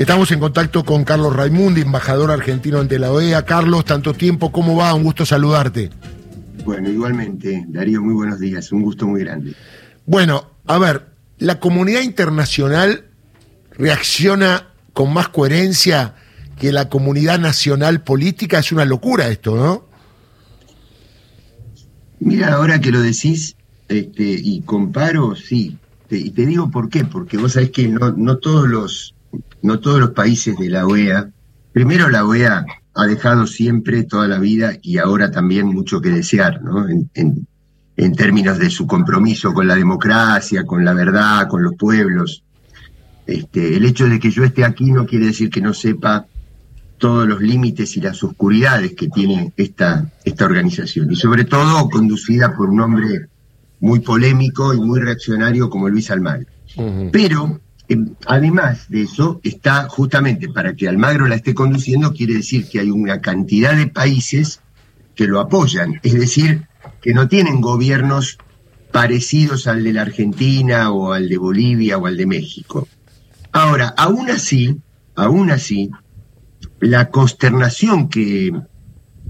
Estamos en contacto con Carlos Raimundi, embajador argentino ante la OEA. Carlos, tanto tiempo, ¿cómo va? Un gusto saludarte. Bueno, igualmente, Darío, muy buenos días, un gusto muy grande. Bueno, a ver, la comunidad internacional reacciona con más coherencia que la comunidad nacional política. Es una locura esto, ¿no? Mira, ahora que lo decís este, y comparo, sí. y te digo por qué, porque vos sabés que no, no todos los no todos los países de la OEA, primero la OEA ha dejado siempre toda la vida y ahora también mucho que desear, ¿no? En, en, términos de su compromiso con la democracia, con la verdad, con los pueblos. Este, el hecho de que yo esté aquí no quiere decir que no sepa todos los límites y las oscuridades que tiene esta, esta organización, y sobre todo conducida por un hombre muy polémico y muy reaccionario como Luis Almagro. Pero además de eso, está justamente para que Almagro la esté conduciendo, quiere decir que hay una cantidad de países que lo apoyan, es decir, que no tienen gobiernos parecidos al de la Argentina o al de Bolivia o al de México. Ahora, aún así, aún así, la consternación que,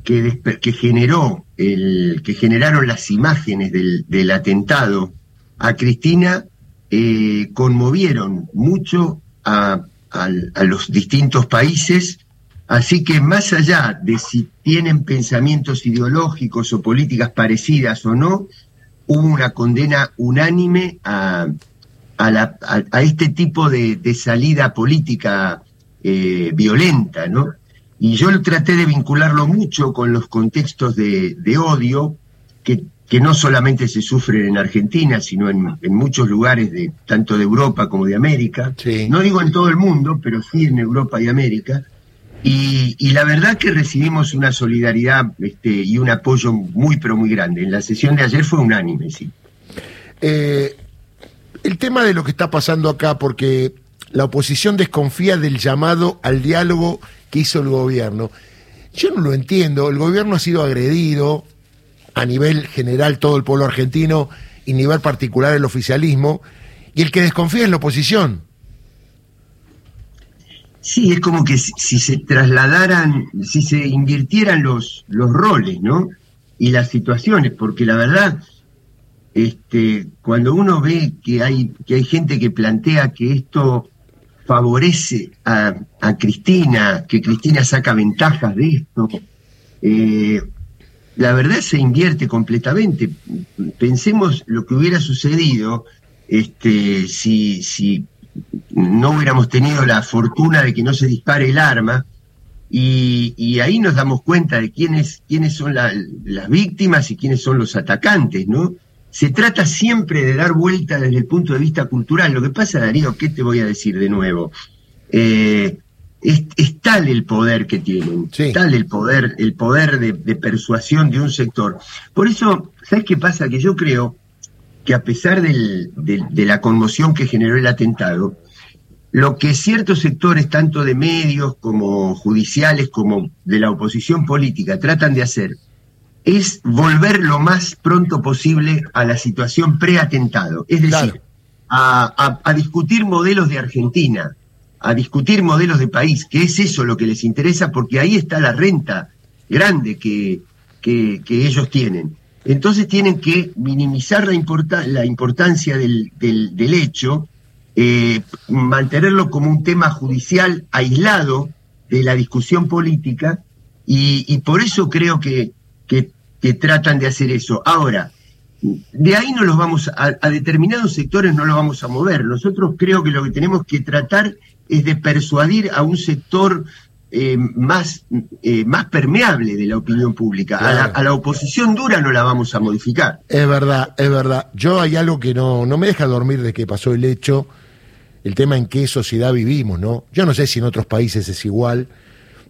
que, generó el, que generaron las imágenes del, del atentado a Cristina eh, conmovieron mucho a, los distintos países, así que más allá de si tienen pensamientos ideológicos o políticas parecidas o no, hubo una condena unánime a, este tipo de, salida política eh, violenta, ¿no? Y yo traté de vincularlo mucho con los contextos de odio que que no solamente se sufren en Argentina, sino en, muchos lugares de tanto de Europa como de América. No digo en todo el mundo, pero sí en Europa y América. Y, la verdad que recibimos una solidaridad este, y un apoyo muy, pero muy grande. En la sesión de ayer fue unánime, sí. Eh, el tema de lo que está pasando acá, porque la oposición desconfía del llamado al diálogo que hizo el gobierno. Yo no lo entiendo, el gobierno ha sido agredido, a nivel general todo el pueblo argentino y nivel particular el oficialismo, y el que desconfía es la oposición. Sí, es como que si, se trasladaran, si se invirtieran los, los roles, ¿no? Y las situaciones, porque la verdad, este, cuando uno ve que hay, que hay gente que plantea que esto favorece a, a Cristina, que Cristina saca ventajas de esto, eh, la verdad se invierte completamente. Pensemos lo que hubiera sucedido este, si, si no hubiéramos tenido la fortuna de que no se dispare el arma, y, ahí nos damos cuenta de quiénes, quiénes son las víctimas y quiénes son los atacantes, ¿no? Se trata siempre de dar vuelta desde el punto de vista cultural. Lo que pasa, Darío, ¿qué te voy a decir de nuevo? Eh, es, tal el poder que tienen, tal el poder, el poder de, persuasión de un sector. Por eso, ¿sabes qué pasa? Que yo creo que a pesar de, la conmoción que generó el atentado, lo que ciertos sectores, tanto de medios como judiciales, como de la oposición política, tratan de hacer, es volver lo más pronto posible a la situación preatentado. Es decir, a discutir modelos de Argentina, a discutir modelos de país, que es eso lo que les interesa, porque ahí está la renta grande que, que, ellos tienen. Entonces tienen que minimizar la, la importancia del, del, hecho, eh, mantenerlo como un tema judicial aislado de la discusión política, y, por eso creo que, que, tratan de hacer eso. Ahora, de ahí no los vamos a, a, determinados sectores no los vamos a mover. Nosotros creo que lo que tenemos que tratar es de persuadir a un sector eh, más, eh, más permeable de la opinión pública. A, la, oposición dura no la vamos a modificar. Es verdad, es verdad. Yo hay algo que no, no me deja dormir de que pasó el hecho, el tema en qué sociedad vivimos, ¿no? Yo no sé si en otros países es igual,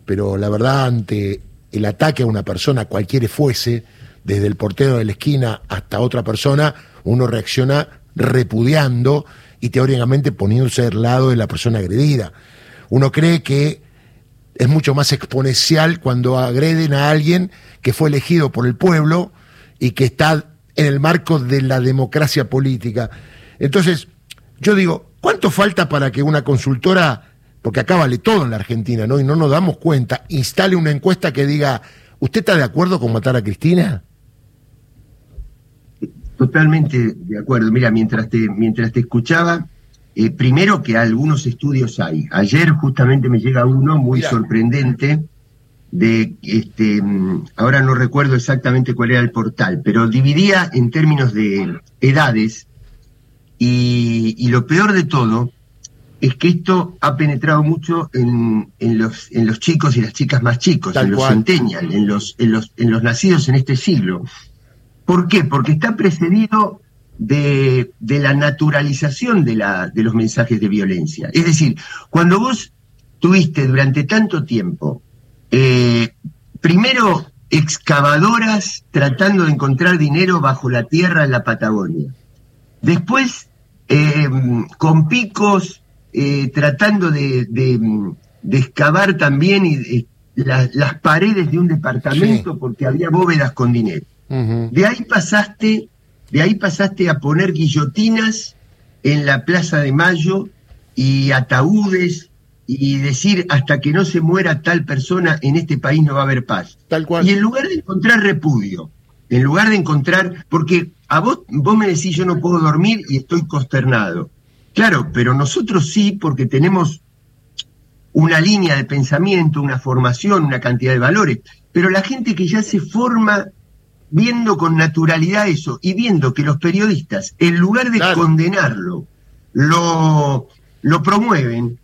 pero la verdad, ante el ataque a una persona, cualquiera fuese, desde el portero de la esquina hasta otra persona, uno reacciona repudiando y teóricamente poniéndose al lado de la persona agredida. Uno cree que es mucho más exponencial cuando agreden a alguien que fue elegido por el pueblo y que está en el marco de la democracia política. Entonces, yo digo, ¿cuánto falta para que una consultora porque acá vale todo en la Argentina, ¿no? Y no nos damos cuenta, instale una encuesta que diga, ¿usted está de acuerdo con matar a Cristina? Totalmente de acuerdo. Mira, mientras te, mientras te escuchaba, eh, primero que algunos estudios hay. Ayer justamente me llega uno muy sorprendente de este mm, ahora no recuerdo exactamente cuál era el portal, pero dividía en términos de edades y, lo peor de todo es que esto ha penetrado mucho en, en, los, en los chicos y las chicas más chicos, en los centennial, en los, en, los, en los nacidos en este siglo. ¿Por qué? Porque está precedido de, la naturalización de, la, de los mensajes de violencia. Es decir, cuando vos tuviste durante tanto tiempo, eh, primero excavadoras tratando de encontrar dinero bajo la tierra en la Patagonia, después eh, con picos eh, tratando de, de, excavar también y, las paredes de un departamento porque había bóvedas con dinero. De ahí pasaste, de ahí pasaste a poner guillotinas en la Plaza de Mayo y ataúdes y decir hasta que no se muera tal persona en este país no va a haber paz. Tal cual. Y en lugar de encontrar repudio, en lugar de encontrar, porque a vos, vos me decís yo no puedo dormir y estoy consternado. Claro, pero nosotros sí, porque tenemos una línea de pensamiento, una formación, una cantidad de valores. Pero la gente que ya se forma viendo con naturalidad eso y viendo que los periodistas, en lugar de condenarlo, lo, lo promueven,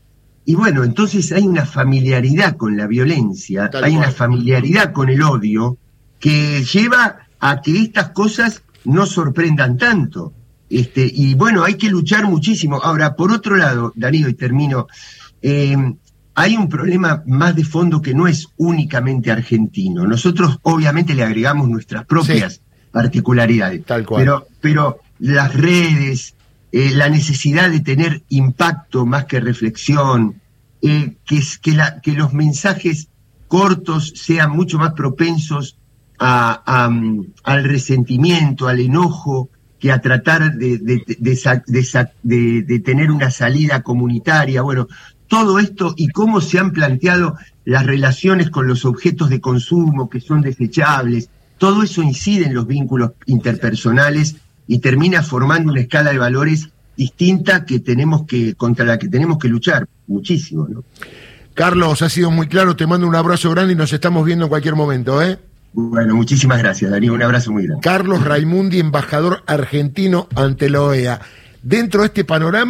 y bueno, entonces hay una familiaridad con la violencia, hay una familiaridad con el odio que lleva a que estas cosas no sorprendan tanto. Este, y bueno, hay que luchar muchísimo. Ahora, por otro lado, Darío, y termino, eh, hay un problema más de fondo que no es únicamente argentino. Nosotros obviamente le agregamos nuestras propias particularidades. Tal cual. Pero, pero las redes, eh, la necesidad de tener impacto más que reflexión, eh, que, que, la, que los mensajes cortos sean mucho más propensos a, al resentimiento, al enojo, que a tratar de, de, de, de, tener una salida comunitaria. Bueno, todo esto y cómo se han planteado las relaciones con los objetos de consumo que son desechables, todo eso incide en los vínculos interpersonales y termina formando una escala de valores distinta que tenemos que contra la que tenemos que luchar muchísimo, ¿no? Carlos, ha sido muy claro, te mando un abrazo grande y nos estamos viendo en cualquier momento, ¿eh? Bueno, muchísimas gracias, Darío, un abrazo muy grande. Carlos Raimundi, embajador argentino ante la OEA. Dentro de este panorama